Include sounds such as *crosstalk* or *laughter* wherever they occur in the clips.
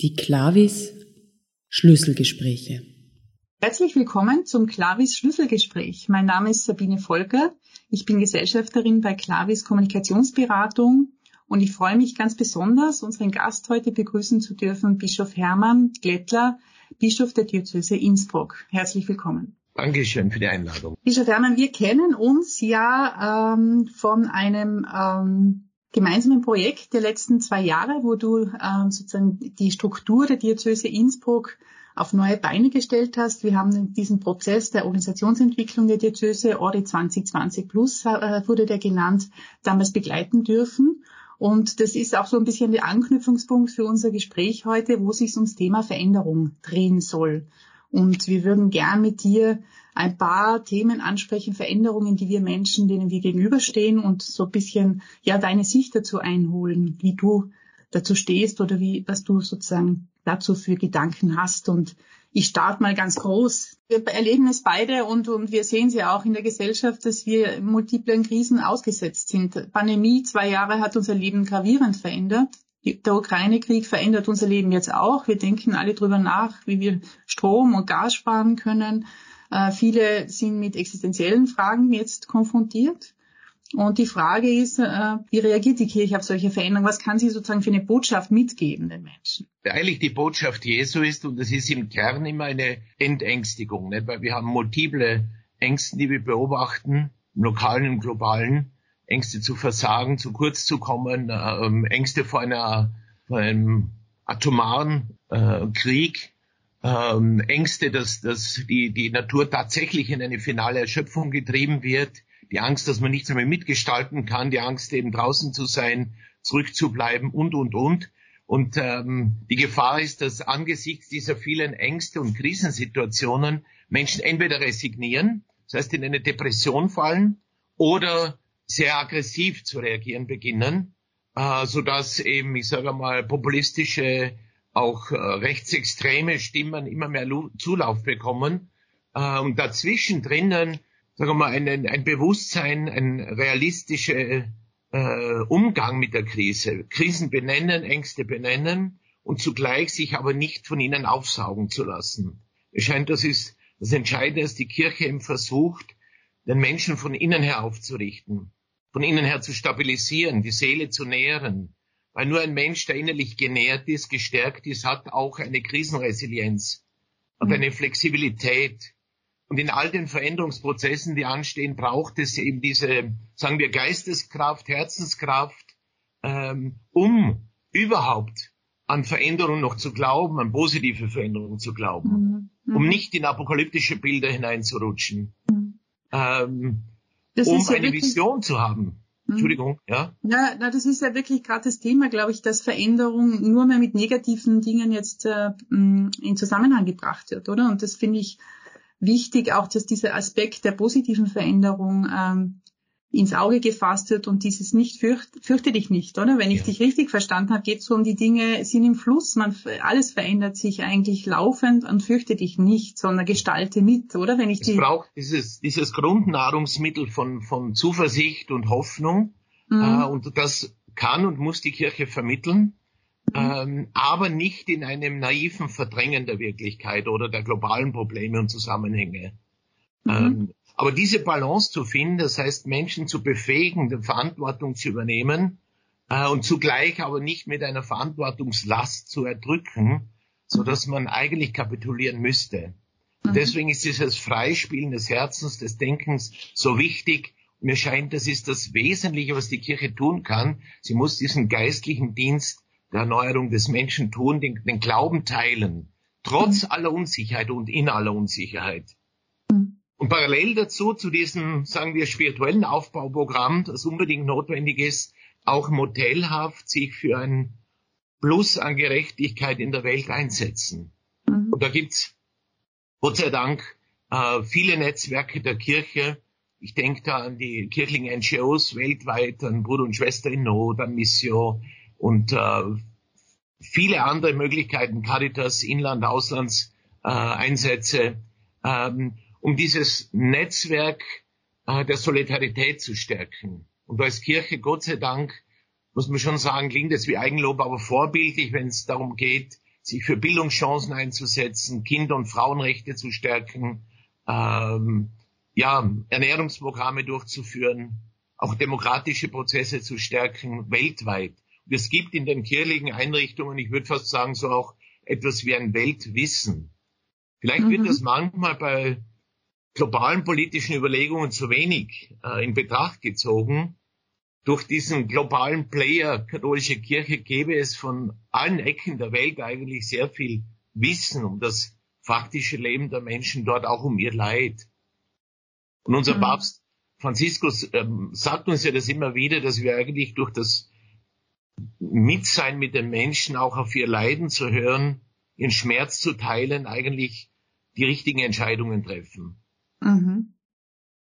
Die Klavis Schlüsselgespräche. Herzlich willkommen zum Klavis Schlüsselgespräch. Mein Name ist Sabine Volker. Ich bin Gesellschafterin bei Klavis Kommunikationsberatung und ich freue mich ganz besonders, unseren Gast heute begrüßen zu dürfen, Bischof Hermann Glättler, Bischof der Diözese Innsbruck. Herzlich willkommen. Dankeschön für die Einladung. Bischof Hermann, wir kennen uns ja ähm, von einem ähm, gemeinsamen Projekt der letzten zwei Jahre, wo du ähm, sozusagen die Struktur der Diözese Innsbruck auf neue Beine gestellt hast. Wir haben diesen Prozess der Organisationsentwicklung der Diözese, Ori 2020 Plus äh, wurde der genannt, damals begleiten dürfen. Und das ist auch so ein bisschen der Anknüpfungspunkt für unser Gespräch heute, wo sich ums Thema Veränderung drehen soll. Und wir würden gern mit dir ein paar Themen ansprechen, Veränderungen, die wir Menschen, denen wir gegenüberstehen und so ein bisschen, ja, deine Sicht dazu einholen, wie du dazu stehst oder wie, was du sozusagen dazu für Gedanken hast. Und ich starte mal ganz groß. Wir erleben es beide und, und wir sehen sie auch in der Gesellschaft, dass wir multiplen Krisen ausgesetzt sind. Pandemie, zwei Jahre hat unser Leben gravierend verändert. Der Ukraine-Krieg verändert unser Leben jetzt auch. Wir denken alle drüber nach, wie wir Strom und Gas sparen können. Äh, viele sind mit existenziellen Fragen jetzt konfrontiert. Und die Frage ist, äh, wie reagiert die Kirche auf solche Veränderungen? Was kann sie sozusagen für eine Botschaft mitgeben den Menschen? Eigentlich die Botschaft Jesu ist, und das ist im Kern immer eine Entängstigung, nicht? weil wir haben multiple Ängste, die wir beobachten, im lokalen, im globalen, Ängste zu versagen, zu kurz zu kommen, äh, Ängste vor, einer, vor einem atomaren äh, Krieg, ähm, Ängste, dass, dass die, die Natur tatsächlich in eine finale Erschöpfung getrieben wird, die Angst, dass man nichts mehr mitgestalten kann, die Angst eben draußen zu sein, zurückzubleiben und, und, und. Und ähm, die Gefahr ist, dass angesichts dieser vielen Ängste und Krisensituationen Menschen entweder resignieren, das heißt in eine Depression fallen, oder sehr aggressiv zu reagieren beginnen, äh, sodass eben, ich sage mal, populistische auch äh, rechtsextreme Stimmen immer mehr Zulauf bekommen äh, und dazwischen drinnen, sagen wir mal, ein, ein Bewusstsein, ein realistischer äh, Umgang mit der Krise. Krisen benennen, Ängste benennen und zugleich sich aber nicht von ihnen aufsaugen zu lassen. Es scheint, das ist das Entscheidende, dass die Kirche eben versucht, den Menschen von innen her aufzurichten, von innen her zu stabilisieren, die Seele zu nähren, weil nur ein Mensch, der innerlich genährt ist, gestärkt ist, hat auch eine Krisenresilienz und eine Flexibilität. Und in all den Veränderungsprozessen, die anstehen, braucht es eben diese, sagen wir, Geisteskraft, Herzenskraft, ähm, um überhaupt an Veränderungen noch zu glauben, an positive Veränderungen zu glauben, mhm. mhm. um nicht in apokalyptische Bilder hineinzurutschen, mhm. ähm, um ja eine Vision zu haben. Mhm. Entschuldigung, ja? Ja, na, das ist ja wirklich gerade das Thema, glaube ich, dass Veränderung nur mehr mit negativen Dingen jetzt äh, in Zusammenhang gebracht wird, oder? Und das finde ich wichtig, auch dass dieser Aspekt der positiven Veränderung ähm, ins Auge gefasst wird und dieses nicht fürcht, fürchte dich nicht, oder? Wenn ich ja. dich richtig verstanden habe, geht es so um die Dinge sind im Fluss, man alles verändert sich eigentlich laufend und fürchte dich nicht, sondern gestalte mit, oder? Wenn ich es die braucht dieses dieses Grundnahrungsmittel von von Zuversicht und Hoffnung mhm. äh, und das kann und muss die Kirche vermitteln. Mhm. Ähm, aber nicht in einem naiven Verdrängen der Wirklichkeit oder der globalen Probleme und Zusammenhänge. Mhm. Ähm, aber diese Balance zu finden, das heißt Menschen zu befähigen, die Verantwortung zu übernehmen äh, und zugleich aber nicht mit einer Verantwortungslast zu erdrücken, so dass man eigentlich kapitulieren müsste. Mhm. deswegen ist dieses Freispielen des Herzens, des Denkens so wichtig. Mir scheint, das ist das Wesentliche, was die Kirche tun kann. Sie muss diesen geistlichen Dienst der Erneuerung des Menschen tun, den, den Glauben teilen, trotz mhm. aller Unsicherheit und in aller Unsicherheit. Und parallel dazu, zu diesem, sagen wir, spirituellen Aufbauprogramm, das unbedingt notwendig ist, auch modellhaft sich für ein Plus an Gerechtigkeit in der Welt einsetzen. Mhm. Und da gibt's Gott sei Dank äh, viele Netzwerke der Kirche. Ich denke da an die kirchlichen NGOs weltweit, an Bruder und Schwester in Not, an Mission und äh, viele andere Möglichkeiten, Caritas, Inland, Auslandseinsätze. Äh, ähm, um dieses Netzwerk äh, der Solidarität zu stärken. Und als Kirche, Gott sei Dank, muss man schon sagen, klingt es wie Eigenlob, aber vorbildlich, wenn es darum geht, sich für Bildungschancen einzusetzen, Kinder- und Frauenrechte zu stärken, ähm, ja, Ernährungsprogramme durchzuführen, auch demokratische Prozesse zu stärken, weltweit. Und es gibt in den kirchlichen Einrichtungen, ich würde fast sagen, so auch etwas wie ein Weltwissen. Vielleicht mhm. wird das manchmal bei globalen politischen Überlegungen zu wenig äh, in Betracht gezogen. Durch diesen globalen Player katholische Kirche gäbe es von allen Ecken der Welt eigentlich sehr viel Wissen um das faktische Leben der Menschen dort, auch um ihr Leid. Und unser mhm. Papst Franziskus ähm, sagt uns ja das immer wieder, dass wir eigentlich durch das Mitsein mit den Menschen auch auf ihr Leiden zu hören, ihren Schmerz zu teilen, eigentlich die richtigen Entscheidungen treffen. Mhm.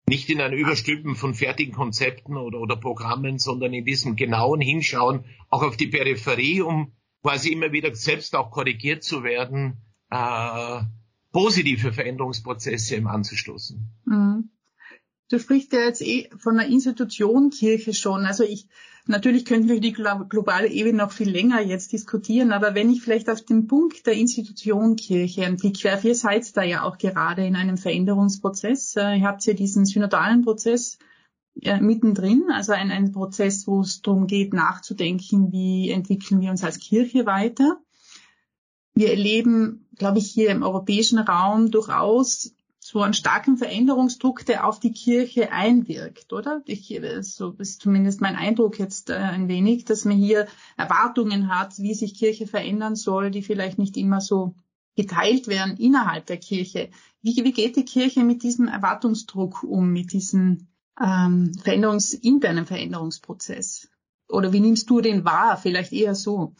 Nicht in einem Überstülpen von fertigen Konzepten oder, oder Programmen, sondern in diesem genauen Hinschauen auch auf die Peripherie, um quasi immer wieder selbst auch korrigiert zu werden, äh, positive Veränderungsprozesse im anzustoßen. Mhm. Du sprichst ja jetzt eh von der Institution Kirche schon. Also ich, natürlich könnten wir die globale Ebene noch viel länger jetzt diskutieren, aber wenn ich vielleicht auf den Punkt der Institution Kirche einen Blick werfe, ihr seid da ja auch gerade in einem Veränderungsprozess. Äh, ihr habt ja diesen synodalen Prozess äh, mittendrin, also ein, ein Prozess, wo es darum geht, nachzudenken, wie entwickeln wir uns als Kirche weiter. Wir erleben, glaube ich, hier im europäischen Raum durchaus so einen starken Veränderungsdruck, der auf die Kirche einwirkt, oder? Ich, so ist zumindest mein Eindruck jetzt äh, ein wenig, dass man hier Erwartungen hat, wie sich Kirche verändern soll, die vielleicht nicht immer so geteilt werden innerhalb der Kirche. Wie, wie geht die Kirche mit diesem Erwartungsdruck um, mit diesem ähm, Veränderungs, internen Veränderungsprozess? Oder wie nimmst du den wahr? Vielleicht eher so.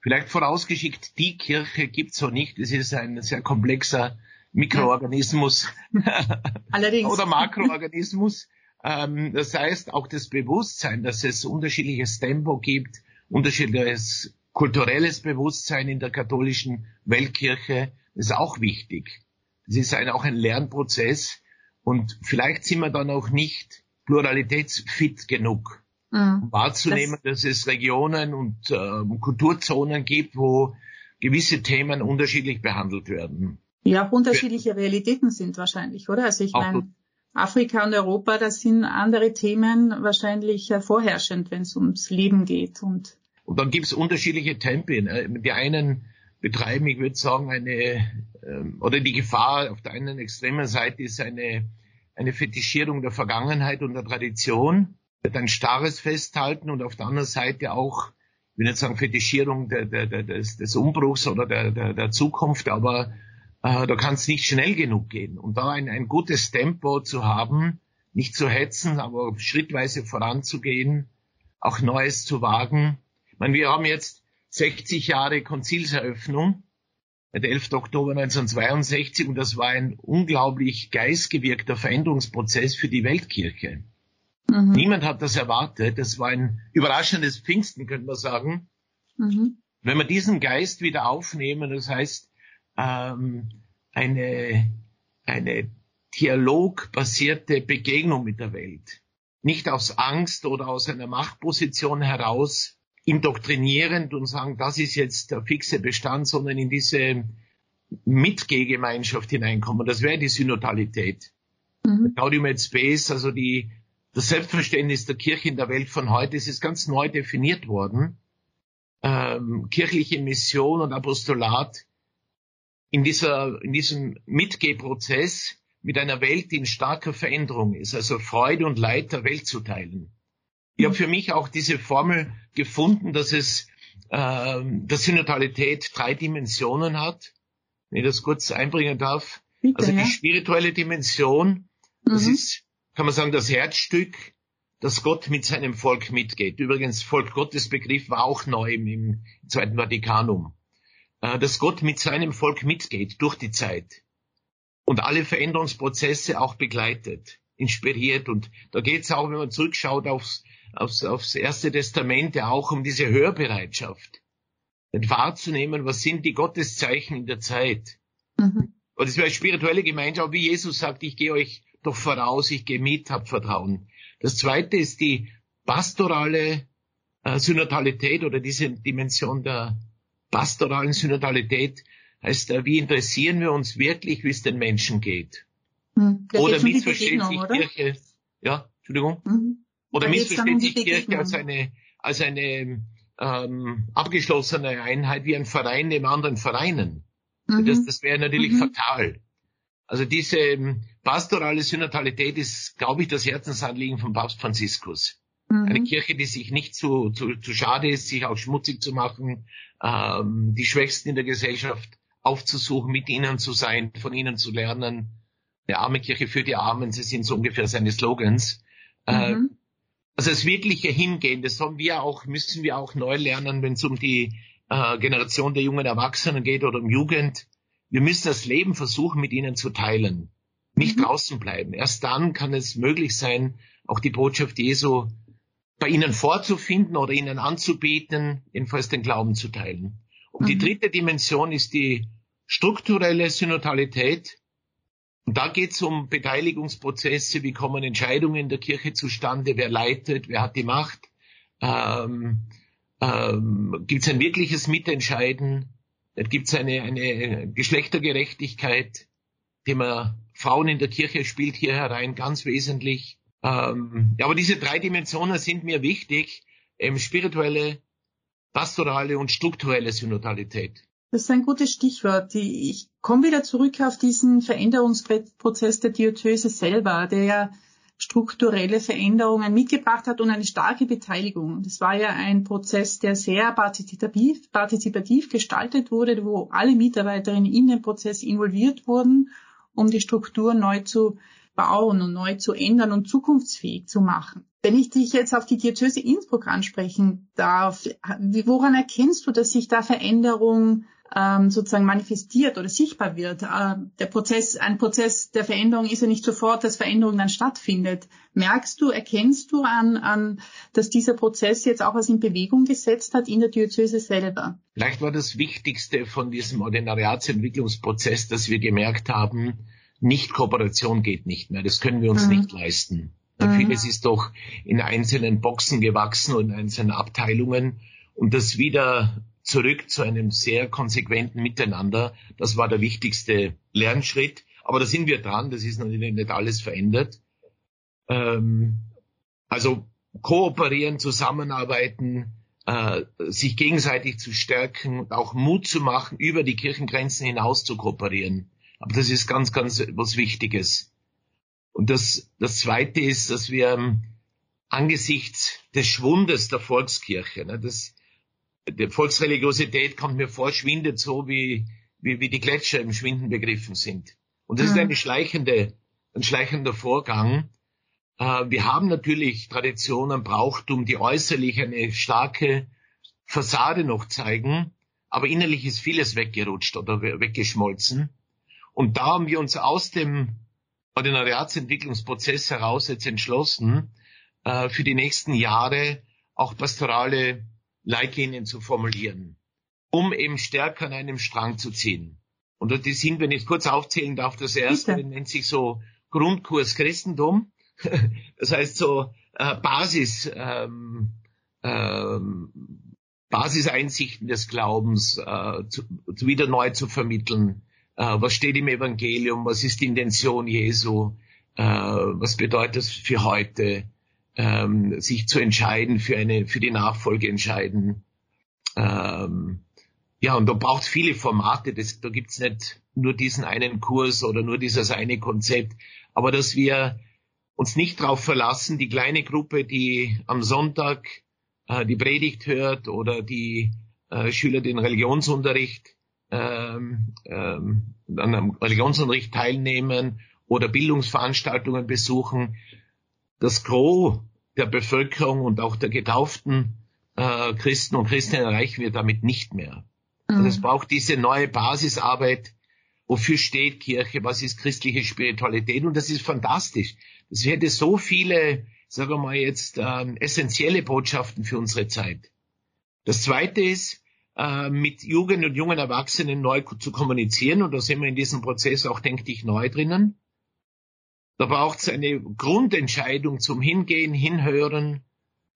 Vielleicht vorausgeschickt, die Kirche gibt's so nicht. Es ist ein sehr komplexer Mikroorganismus *laughs* Allerdings. oder Makroorganismus. Ähm, das heißt, auch das Bewusstsein, dass es unterschiedliches Tempo gibt, unterschiedliches kulturelles Bewusstsein in der katholischen Weltkirche, ist auch wichtig. Das ist ein, auch ein Lernprozess und vielleicht sind wir dann auch nicht pluralitätsfit genug, mhm. um wahrzunehmen, das dass es Regionen und äh, Kulturzonen gibt, wo gewisse Themen unterschiedlich behandelt werden. Ja, auch unterschiedliche Realitäten sind wahrscheinlich, oder? Also ich meine, Afrika und Europa, das sind andere Themen wahrscheinlich vorherrschend, wenn es ums Leben geht. Und, und dann gibt es unterschiedliche Tempi. Ne? Die einen betreiben, ich würde sagen, eine, ähm, oder die Gefahr auf der einen extremen Seite ist eine, eine Fetischierung der Vergangenheit und der Tradition, ein starres Festhalten und auf der anderen Seite auch, ich will nicht sagen Fetischierung der, der, der, des, des Umbruchs oder der, der, der Zukunft, aber äh, da kann es nicht schnell genug gehen. Und da ein, ein gutes Tempo zu haben, nicht zu hetzen, aber schrittweise voranzugehen, auch Neues zu wagen. Ich meine, wir haben jetzt 60 Jahre Konzilseröffnung, der 11. Oktober 1962, und das war ein unglaublich geistgewirkter Veränderungsprozess für die Weltkirche. Mhm. Niemand hat das erwartet. Das war ein überraschendes Pfingsten, könnte man sagen. Mhm. Wenn wir diesen Geist wieder aufnehmen, das heißt, ähm, eine, eine dialogbasierte Begegnung mit der Welt. Nicht aus Angst oder aus einer Machtposition heraus indoktrinierend und sagen, das ist jetzt der fixe Bestand, sondern in diese Mitgehgemeinschaft hineinkommen. Das wäre die Synodalität. Mhm. Gaudium et Spes, also die, das Selbstverständnis der Kirche in der Welt von heute, ist ganz neu definiert worden. Ähm, kirchliche Mission und Apostolat in dieser, in diesem Mitgehprozess mit einer Welt, die in starker Veränderung ist, also Freude und Leid der Welt zu teilen. Ich habe für mich auch diese Formel gefunden, dass es, äh, dass Synodalität drei Dimensionen hat. Wenn ich das kurz einbringen darf. Bitte, also die ja. spirituelle Dimension, das mhm. ist, kann man sagen, das Herzstück, dass Gott mit seinem Volk mitgeht. Übrigens, Volk Gottes Begriff war auch neu im, im Zweiten Vatikanum. Äh, dass Gott mit seinem Volk mitgeht durch die Zeit und alle Veränderungsprozesse auch begleitet, inspiriert. Und da geht es auch, wenn man zurückschaut aufs, aufs, aufs Erste Testament, ja auch um diese Hörbereitschaft. Wahrzunehmen, was sind die Gotteszeichen in der Zeit. Mhm. Und es wäre eine spirituelle Gemeinschaft, wie Jesus sagt, ich gehe euch doch voraus, ich gehe mit, habt Vertrauen. Das zweite ist die pastorale äh, Synodalität oder diese Dimension der pastoralen Synodalität heißt, äh, wie interessieren wir uns wirklich, wie es den Menschen geht? Hm, oder missversteht sich oder? Kirche, ja, Entschuldigung, mhm. oder missversteht sich Kirche als eine, als eine ähm, abgeschlossene Einheit wie ein Verein neben anderen Vereinen. Mhm. Das, das wäre natürlich mhm. fatal. Also diese ähm, pastorale Synodalität ist, glaube ich, das Herzensanliegen von Papst Franziskus. Mhm. Eine Kirche, die sich nicht zu, zu, zu schade ist, sich auch schmutzig zu machen, ähm, die Schwächsten in der Gesellschaft aufzusuchen, mit ihnen zu sein, von ihnen zu lernen. Eine arme Kirche für die Armen, sie sind so ungefähr seine Slogans. Äh, mhm. also das wirkliche Hingehen, das sollen wir auch, müssen wir auch neu lernen, wenn es um die äh, Generation der jungen Erwachsenen geht oder um Jugend. Wir müssen das Leben versuchen, mit ihnen zu teilen. Nicht mhm. draußen bleiben. Erst dann kann es möglich sein, auch die Botschaft Jesu bei ihnen vorzufinden oder ihnen anzubieten, jedenfalls den Glauben zu teilen. Und mhm. die dritte Dimension ist die strukturelle Synodalität. Und da geht es um Beteiligungsprozesse, wie kommen Entscheidungen in der Kirche zustande, wer leitet, wer hat die Macht, ähm, ähm, gibt es ein wirkliches Mitentscheiden, gibt es eine, eine Geschlechtergerechtigkeit, Thema Frauen in der Kirche spielt hier herein ganz wesentlich. Ähm, ja, aber diese drei Dimensionen sind mir wichtig, ähm, spirituelle, pastorale und strukturelle Synodalität. Das ist ein gutes Stichwort. Ich komme wieder zurück auf diesen Veränderungsprozess der Diözese selber, der ja strukturelle Veränderungen mitgebracht hat und eine starke Beteiligung. Das war ja ein Prozess, der sehr partizipativ, partizipativ gestaltet wurde, wo alle Mitarbeiterinnen in den Prozess involviert wurden, um die Struktur neu zu bauen und neu zu ändern und zukunftsfähig zu machen. Wenn ich dich jetzt auf die Diözese Innsbruck ansprechen darf, woran erkennst du, dass sich da Veränderung ähm, sozusagen manifestiert oder sichtbar wird? Äh, der Prozess, ein Prozess der Veränderung ist ja nicht sofort, dass Veränderung dann stattfindet. Merkst du, erkennst du an, an, dass dieser Prozess jetzt auch was in Bewegung gesetzt hat in der Diözese selber? Vielleicht war das Wichtigste von diesem Ordinariatsentwicklungsprozess, dass wir gemerkt haben, nicht-Kooperation geht nicht mehr. Das können wir uns mhm. nicht leisten. Mhm. Vieles ist doch in einzelnen Boxen gewachsen und in einzelnen Abteilungen. Und das wieder zurück zu einem sehr konsequenten Miteinander, das war der wichtigste Lernschritt. Aber da sind wir dran, das ist natürlich nicht alles verändert. Ähm, also kooperieren, zusammenarbeiten, äh, sich gegenseitig zu stärken und auch Mut zu machen, über die Kirchengrenzen hinaus zu kooperieren. Aber das ist ganz, ganz was Wichtiges. Und das, das Zweite ist, dass wir ähm, angesichts des Schwundes der Volkskirche, ne, das, die Volksreligiosität kommt mir vor, schwindet so wie, wie, wie die Gletscher im Schwinden begriffen sind. Und das mhm. ist eine schleichende, ein schleichender Vorgang. Äh, wir haben natürlich Traditionen, Brauchtum, die äußerlich eine starke Fassade noch zeigen, aber innerlich ist vieles weggerutscht oder weggeschmolzen. Und da haben wir uns aus dem Ordinariatsentwicklungsprozess heraus jetzt entschlossen, äh, für die nächsten Jahre auch pastorale Leitlinien zu formulieren, um eben stärker an einem Strang zu ziehen. Und die sind, wenn ich kurz aufzählen darf, das erste Bitte. nennt sich so Grundkurs Christentum. *laughs* Das heißt so äh, Basis, ähm, ähm, Basiseinsichten des Glaubens äh, zu, wieder neu zu vermitteln was steht im Evangelium, was ist die Intention Jesu, äh, was bedeutet es für heute, ähm, sich zu entscheiden für eine, für die Nachfolge entscheiden. Ähm, ja, und da braucht viele Formate. Das, da gibt's nicht nur diesen einen Kurs oder nur dieses eine Konzept, aber dass wir uns nicht darauf verlassen, die kleine Gruppe, die am Sonntag äh, die Predigt hört oder die äh, Schüler den Religionsunterricht ähm, ähm, an einem Religionsunterricht teilnehmen oder Bildungsveranstaltungen besuchen. Das Gros der Bevölkerung und auch der getauften äh, Christen und Christinnen erreichen wir damit nicht mehr. Mhm. Also es braucht diese neue Basisarbeit. Wofür steht Kirche? Was ist christliche Spiritualität? Und das ist fantastisch. Das hätte so viele, sagen wir mal jetzt, äh, essentielle Botschaften für unsere Zeit. Das zweite ist, äh, mit Jugend und jungen Erwachsenen neu zu kommunizieren. Und da sind wir in diesem Prozess auch, denke ich, neu drinnen. Da braucht es eine Grundentscheidung zum Hingehen, Hinhören,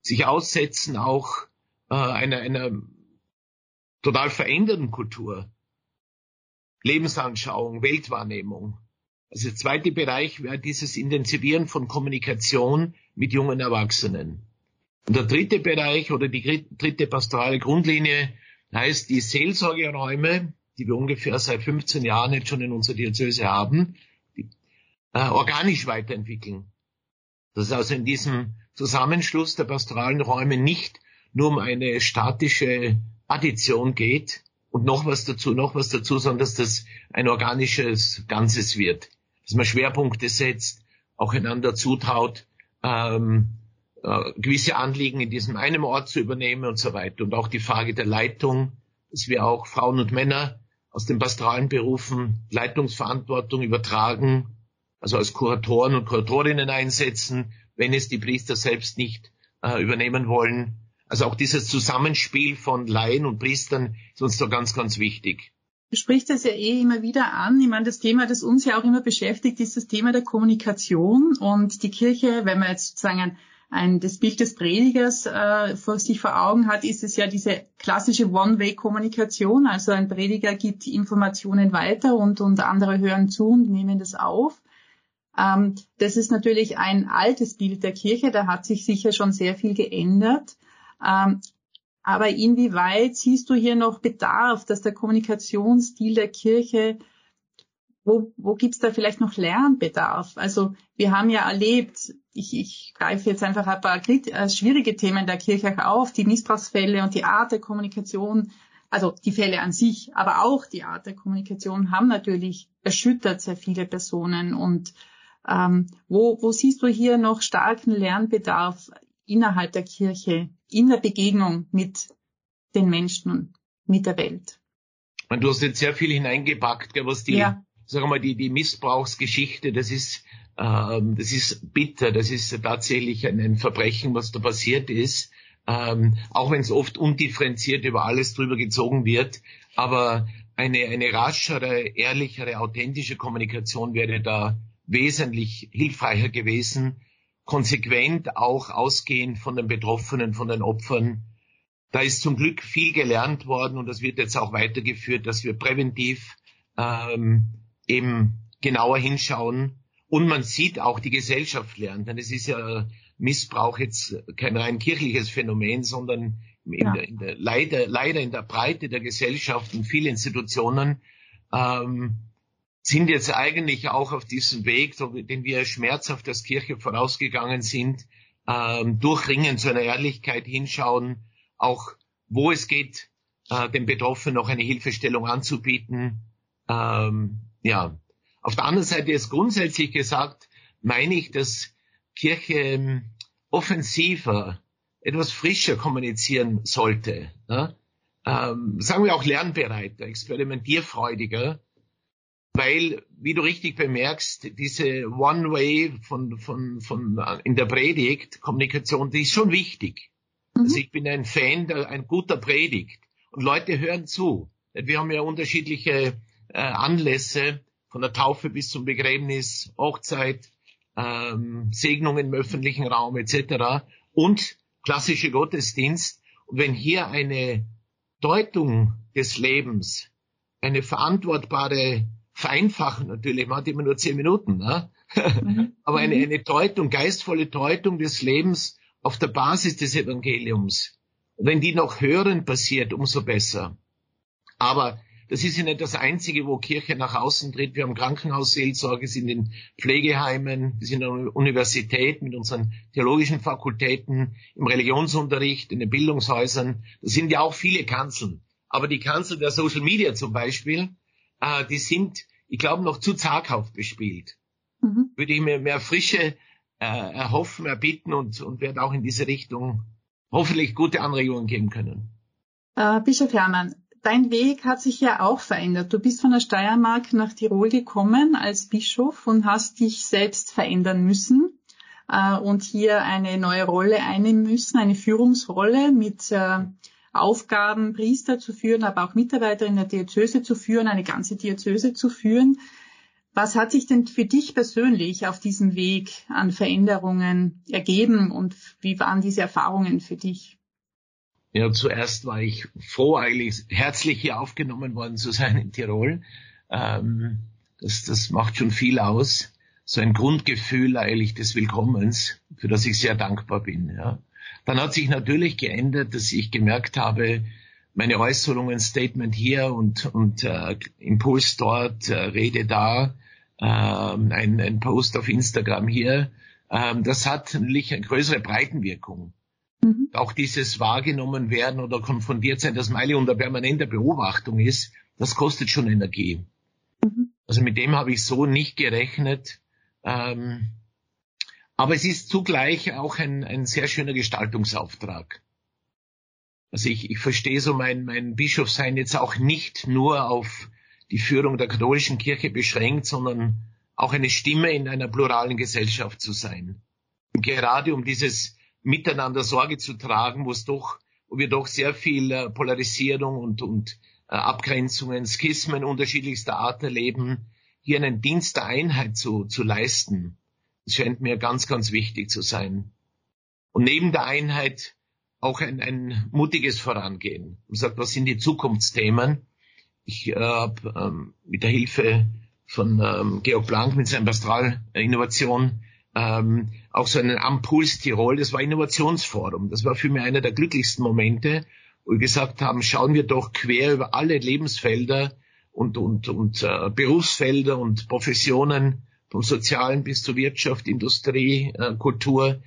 sich aussetzen, auch äh, einer, einer total veränderten Kultur, Lebensanschauung, Weltwahrnehmung. Also der zweite Bereich wäre dieses Intensivieren von Kommunikation mit jungen Erwachsenen. Und der dritte Bereich oder die dritte pastorale Grundlinie heißt die Seelsorgeräume, die wir ungefähr seit 15 Jahren jetzt schon in unserer Diözese haben, die, äh, organisch weiterentwickeln. Das ist also in diesem Zusammenschluss der pastoralen Räume nicht nur um eine statische Addition geht und noch was dazu, noch was dazu, sondern dass das ein organisches Ganzes wird. Dass man Schwerpunkte setzt, auch einander zutraut, ähm, äh, gewisse Anliegen in diesem einen Ort zu übernehmen und so weiter. Und auch die Frage der Leitung, dass wir auch Frauen und Männer aus den pastoralen Berufen Leitungsverantwortung übertragen also als Kuratoren und Kuratorinnen einsetzen, wenn es die Priester selbst nicht äh, übernehmen wollen. Also auch dieses Zusammenspiel von Laien und Priestern ist uns da ganz, ganz wichtig. Du sprichst das ja eh immer wieder an. Ich meine, das Thema, das uns ja auch immer beschäftigt, ist das Thema der Kommunikation und die Kirche, wenn man jetzt sozusagen ein das Bild des Predigers äh, vor sich vor Augen hat, ist es ja diese klassische One-Way-Kommunikation. Also ein Prediger gibt Informationen weiter und, und andere hören zu und nehmen das auf. Ähm, das ist natürlich ein altes Bild der Kirche, da hat sich sicher schon sehr viel geändert. Ähm, aber inwieweit siehst du hier noch Bedarf, dass der Kommunikationsstil der Kirche, wo, wo gibt's da vielleicht noch Lernbedarf? Also wir haben ja erlebt, ich, ich greife jetzt einfach ein paar äh, schwierige Themen der Kirche auf, die Missbrauchsfälle und die Art der Kommunikation, also die Fälle an sich, aber auch die Art der Kommunikation haben natürlich erschüttert sehr viele Personen und ähm, wo, wo siehst du hier noch starken Lernbedarf innerhalb der Kirche, in der Begegnung mit den Menschen, mit der Welt? Und du hast jetzt sehr viel hineingepackt, was die, ja. sagen wir mal, die, die Missbrauchsgeschichte, das ist, ähm, das ist bitter, das ist tatsächlich ein, ein Verbrechen, was da passiert ist. Ähm, auch wenn es oft undifferenziert über alles drüber gezogen wird. Aber eine, eine raschere, ehrlichere, authentische Kommunikation wäre da wesentlich hilfreicher gewesen, konsequent auch ausgehend von den Betroffenen, von den Opfern. Da ist zum Glück viel gelernt worden und das wird jetzt auch weitergeführt, dass wir präventiv ähm, eben genauer hinschauen und man sieht auch die Gesellschaft lernen, denn es ist ja Missbrauch jetzt kein rein kirchliches Phänomen, sondern in, ja. der, in der, leider, leider in der Breite der Gesellschaft und viele Institutionen ähm, sind jetzt eigentlich auch auf diesem Weg, den wir schmerzhaft als Kirche vorausgegangen sind, ähm, durchringen zu einer Ehrlichkeit hinschauen, auch wo es geht, äh, den Betroffenen noch eine Hilfestellung anzubieten. Ähm, ja. Auf der anderen Seite ist grundsätzlich gesagt, meine ich, dass Kirche ähm, offensiver, etwas frischer kommunizieren sollte. Ne? Ähm, sagen wir auch lernbereiter, experimentierfreudiger weil, wie du richtig bemerkst, diese One-Way von, von, von in der Predigt, Kommunikation, die ist schon wichtig. Mhm. Also ich bin ein Fan, der, ein guter Predigt. Und Leute hören zu. Wir haben ja unterschiedliche äh, Anlässe, von der Taufe bis zum Begräbnis, Hochzeit, ähm, Segnungen im öffentlichen Raum etc. und klassische Gottesdienst. Und wenn hier eine Deutung des Lebens, eine verantwortbare vereinfachen natürlich, man hat immer nur zehn Minuten, ne? Mhm. aber eine, mhm. eine Deutung, geistvolle Deutung des Lebens auf der Basis des Evangeliums. Und wenn die noch hören passiert, umso besser. Aber das ist ja nicht das Einzige, wo Kirche nach außen tritt. Wir haben Krankenhausseelsorge, sind in Pflegeheimen, wir sind an der Universität mit unseren theologischen Fakultäten, im Religionsunterricht, in den Bildungshäusern. Das sind ja auch viele Kanzeln. Aber die Kanzel der Social Media zum Beispiel, äh, die sind, ich glaube, noch zu zaghaft bespielt. Mhm. Würde ich mir mehr Frische äh, erhoffen, erbitten und, und werde auch in diese Richtung hoffentlich gute Anregungen geben können. Äh, Bischof Hermann, dein Weg hat sich ja auch verändert. Du bist von der Steiermark nach Tirol gekommen als Bischof und hast dich selbst verändern müssen äh, und hier eine neue Rolle einnehmen müssen, eine Führungsrolle mit äh, Aufgaben, Priester zu führen, aber auch Mitarbeiter in der Diözese zu führen, eine ganze Diözese zu führen. Was hat sich denn für dich persönlich auf diesem Weg an Veränderungen ergeben und wie waren diese Erfahrungen für dich? Ja, zuerst war ich froh, eigentlich herzlich hier aufgenommen worden zu sein in Tirol. Ähm, das, das macht schon viel aus. So ein Grundgefühl eigentlich des Willkommens, für das ich sehr dankbar bin. Ja. Dann hat sich natürlich geändert, dass ich gemerkt habe, meine Äußerungen, Statement hier und, und äh, Impuls dort, äh, Rede da, äh, ein, ein Post auf Instagram hier, äh, das hat natürlich eine größere Breitenwirkung. Mhm. Auch dieses wahrgenommen werden oder konfrontiert sein, dass Meile unter permanenter Beobachtung ist, das kostet schon Energie. Mhm. Also mit dem habe ich so nicht gerechnet. Ähm, aber es ist zugleich auch ein, ein sehr schöner Gestaltungsauftrag. Also ich, ich verstehe so mein, mein Bischofsein jetzt auch nicht nur auf die Führung der katholischen Kirche beschränkt, sondern auch eine Stimme in einer pluralen Gesellschaft zu sein. Und gerade um dieses Miteinander Sorge zu tragen, wo es doch, wo wir doch sehr viel äh, Polarisierung und, und äh, Abgrenzungen, Schismen unterschiedlichster Art erleben, hier einen Dienst der Einheit zu, zu leisten. Das scheint mir ganz, ganz wichtig zu sein. Und neben der Einheit auch ein, ein mutiges Vorangehen. Man sagt, was sind die Zukunftsthemen? Ich äh, habe ähm, mit der Hilfe von ähm, Georg Blank mit seiner Astral-Innovation ähm, auch so einen Ampuls Tirol, das war Innovationsforum. Das war für mich einer der glücklichsten Momente, wo wir gesagt haben, schauen wir doch quer über alle Lebensfelder und, und, und äh, Berufsfelder und Professionen, vom Sozialen bis zur Wirtschaft, Industrie, äh, Kultur.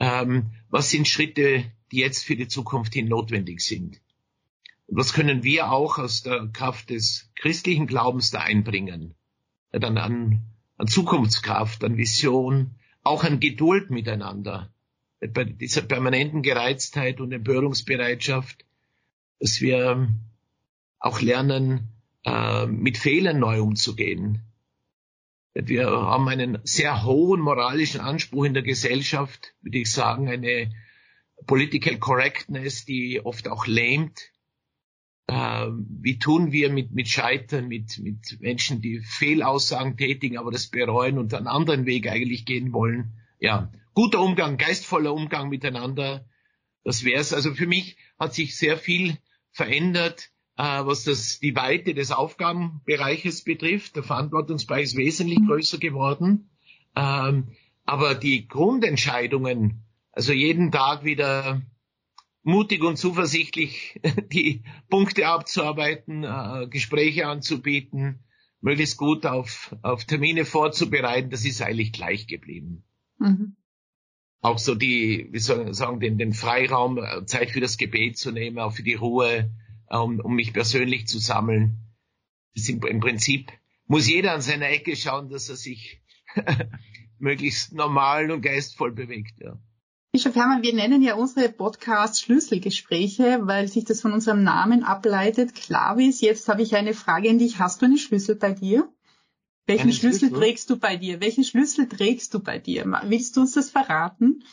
Ähm, was sind Schritte, die jetzt für die Zukunft hin notwendig sind? Und was können wir auch aus der Kraft des christlichen Glaubens da einbringen? Ja, dann an, an Zukunftskraft, an Vision, auch an Geduld miteinander, bei dieser permanenten Gereiztheit und Empörungsbereitschaft, dass wir auch lernen, äh, mit Fehlern neu umzugehen. Wir haben einen sehr hohen moralischen Anspruch in der Gesellschaft, würde ich sagen, eine Political Correctness, die oft auch lähmt. Äh, wie tun wir mit, mit Scheitern, mit, mit Menschen, die Fehlaussagen tätigen, aber das bereuen und einen anderen Weg eigentlich gehen wollen? Ja, guter Umgang, geistvoller Umgang miteinander. Das wäre es. Also für mich hat sich sehr viel verändert, äh, was das, die Weite des Aufgabenbereiches betrifft. Der Verantwortungsbereich ist wesentlich mhm. größer geworden. Ähm, aber die Grundentscheidungen, also jeden Tag wieder mutig und zuversichtlich *laughs* die Punkte abzuarbeiten, äh, Gespräche anzubieten, möglichst gut auf, auf Termine vorzubereiten, das ist eigentlich gleich geblieben. Mhm. Auch so die, wie soll ich sagen, den, den Freiraum, äh, Zeit für das Gebet zu nehmen, auch für die Ruhe, um, um mich persönlich zu sammeln. Das im, Im Prinzip muss jeder an seiner Ecke schauen, dass er sich *laughs* möglichst normal und geistvoll bewegt. Ja. Bischof Hermann, wir nennen ja unsere Podcasts Schlüsselgespräche, weil sich das von unserem Namen ableitet. Klavis, jetzt habe ich eine Frage an dich. Hast du einen Schlüssel bei dir? Welchen Schlüssel, Schlüssel trägst du bei dir? Welchen Schlüssel trägst du bei dir? Willst du uns das verraten?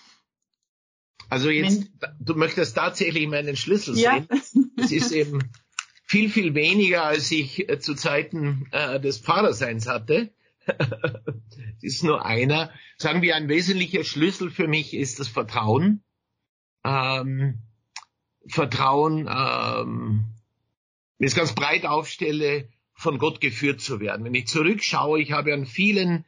Also jetzt, du möchtest tatsächlich meinen Schlüssel ja. sehen. Es ist eben viel, viel weniger, als ich äh, zu Zeiten äh, des Pfarrerseins hatte. *laughs* es ist nur einer. Sagen wir, ein wesentlicher Schlüssel für mich ist das Vertrauen. Ähm, Vertrauen, ähm, wenn ich es ganz breit aufstelle, von Gott geführt zu werden. Wenn ich zurückschaue, ich habe an vielen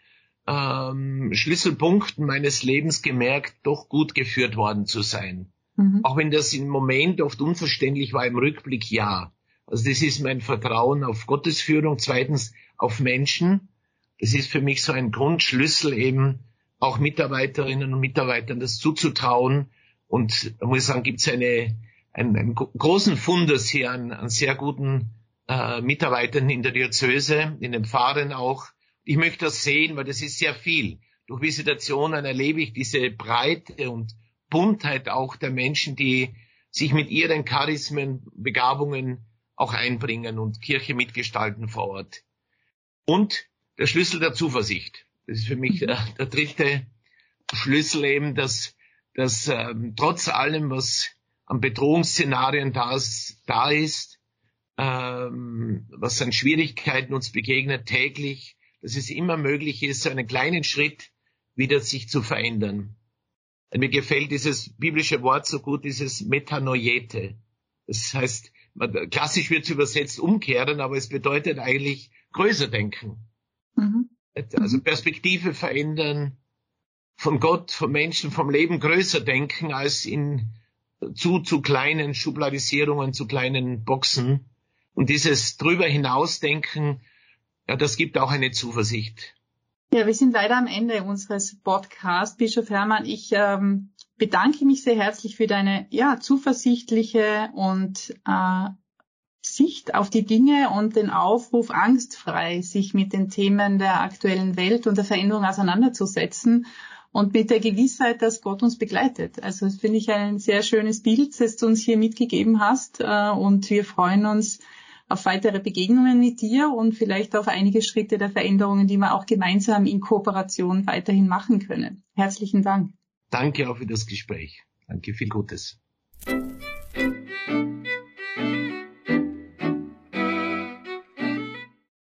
ähm, Schlüsselpunkten meines Lebens gemerkt, doch gut geführt worden zu sein. Mhm. Auch wenn das im Moment oft unverständlich war, im Rückblick ja. Also das ist mein Vertrauen auf Gottes Führung, zweitens auf Menschen es ist für mich so ein Grundschlüssel eben auch Mitarbeiterinnen und Mitarbeitern das zuzutrauen. Und da muss ich sagen, gibt es eine, einen, einen großen Fundus hier an, an sehr guten äh, Mitarbeitern in der Diözese, in den Pfarren auch. Ich möchte das sehen, weil das ist sehr viel. Durch Visitationen erlebe ich diese Breite und Buntheit auch der Menschen, die sich mit ihren Charismen, Begabungen auch einbringen und Kirche mitgestalten vor Ort. Und der Schlüssel der Zuversicht. Das ist für mich der, der dritte Schlüssel eben, dass, dass ähm, trotz allem, was an Bedrohungsszenarien da ist, da ist ähm, was an Schwierigkeiten uns begegnet täglich, dass es immer möglich ist, so einen kleinen Schritt wieder sich zu verändern. Mir gefällt dieses biblische Wort so gut, dieses Metanoiete. Das heißt, klassisch wird es übersetzt umkehren, aber es bedeutet eigentlich größer denken. Also mhm. Perspektive verändern, von Gott, vom Menschen, vom Leben größer denken als in zu, zu kleinen Schubladisierungen, zu kleinen Boxen. Und dieses drüber hinausdenken, ja, das gibt auch eine Zuversicht. Ja, wir sind leider am Ende unseres Podcasts. Bischof Hermann, ich ähm, bedanke mich sehr herzlich für deine ja, zuversichtliche und äh, Sicht auf die Dinge und den Aufruf, angstfrei sich mit den Themen der aktuellen Welt und der Veränderung auseinanderzusetzen und mit der Gewissheit, dass Gott uns begleitet. Also das finde ich ein sehr schönes Bild, das du uns hier mitgegeben hast äh, und wir freuen uns auf weitere Begegnungen mit dir und vielleicht auf einige Schritte der Veränderungen, die wir auch gemeinsam in Kooperation weiterhin machen können. Herzlichen Dank. Danke auch für das Gespräch. Danke, viel Gutes.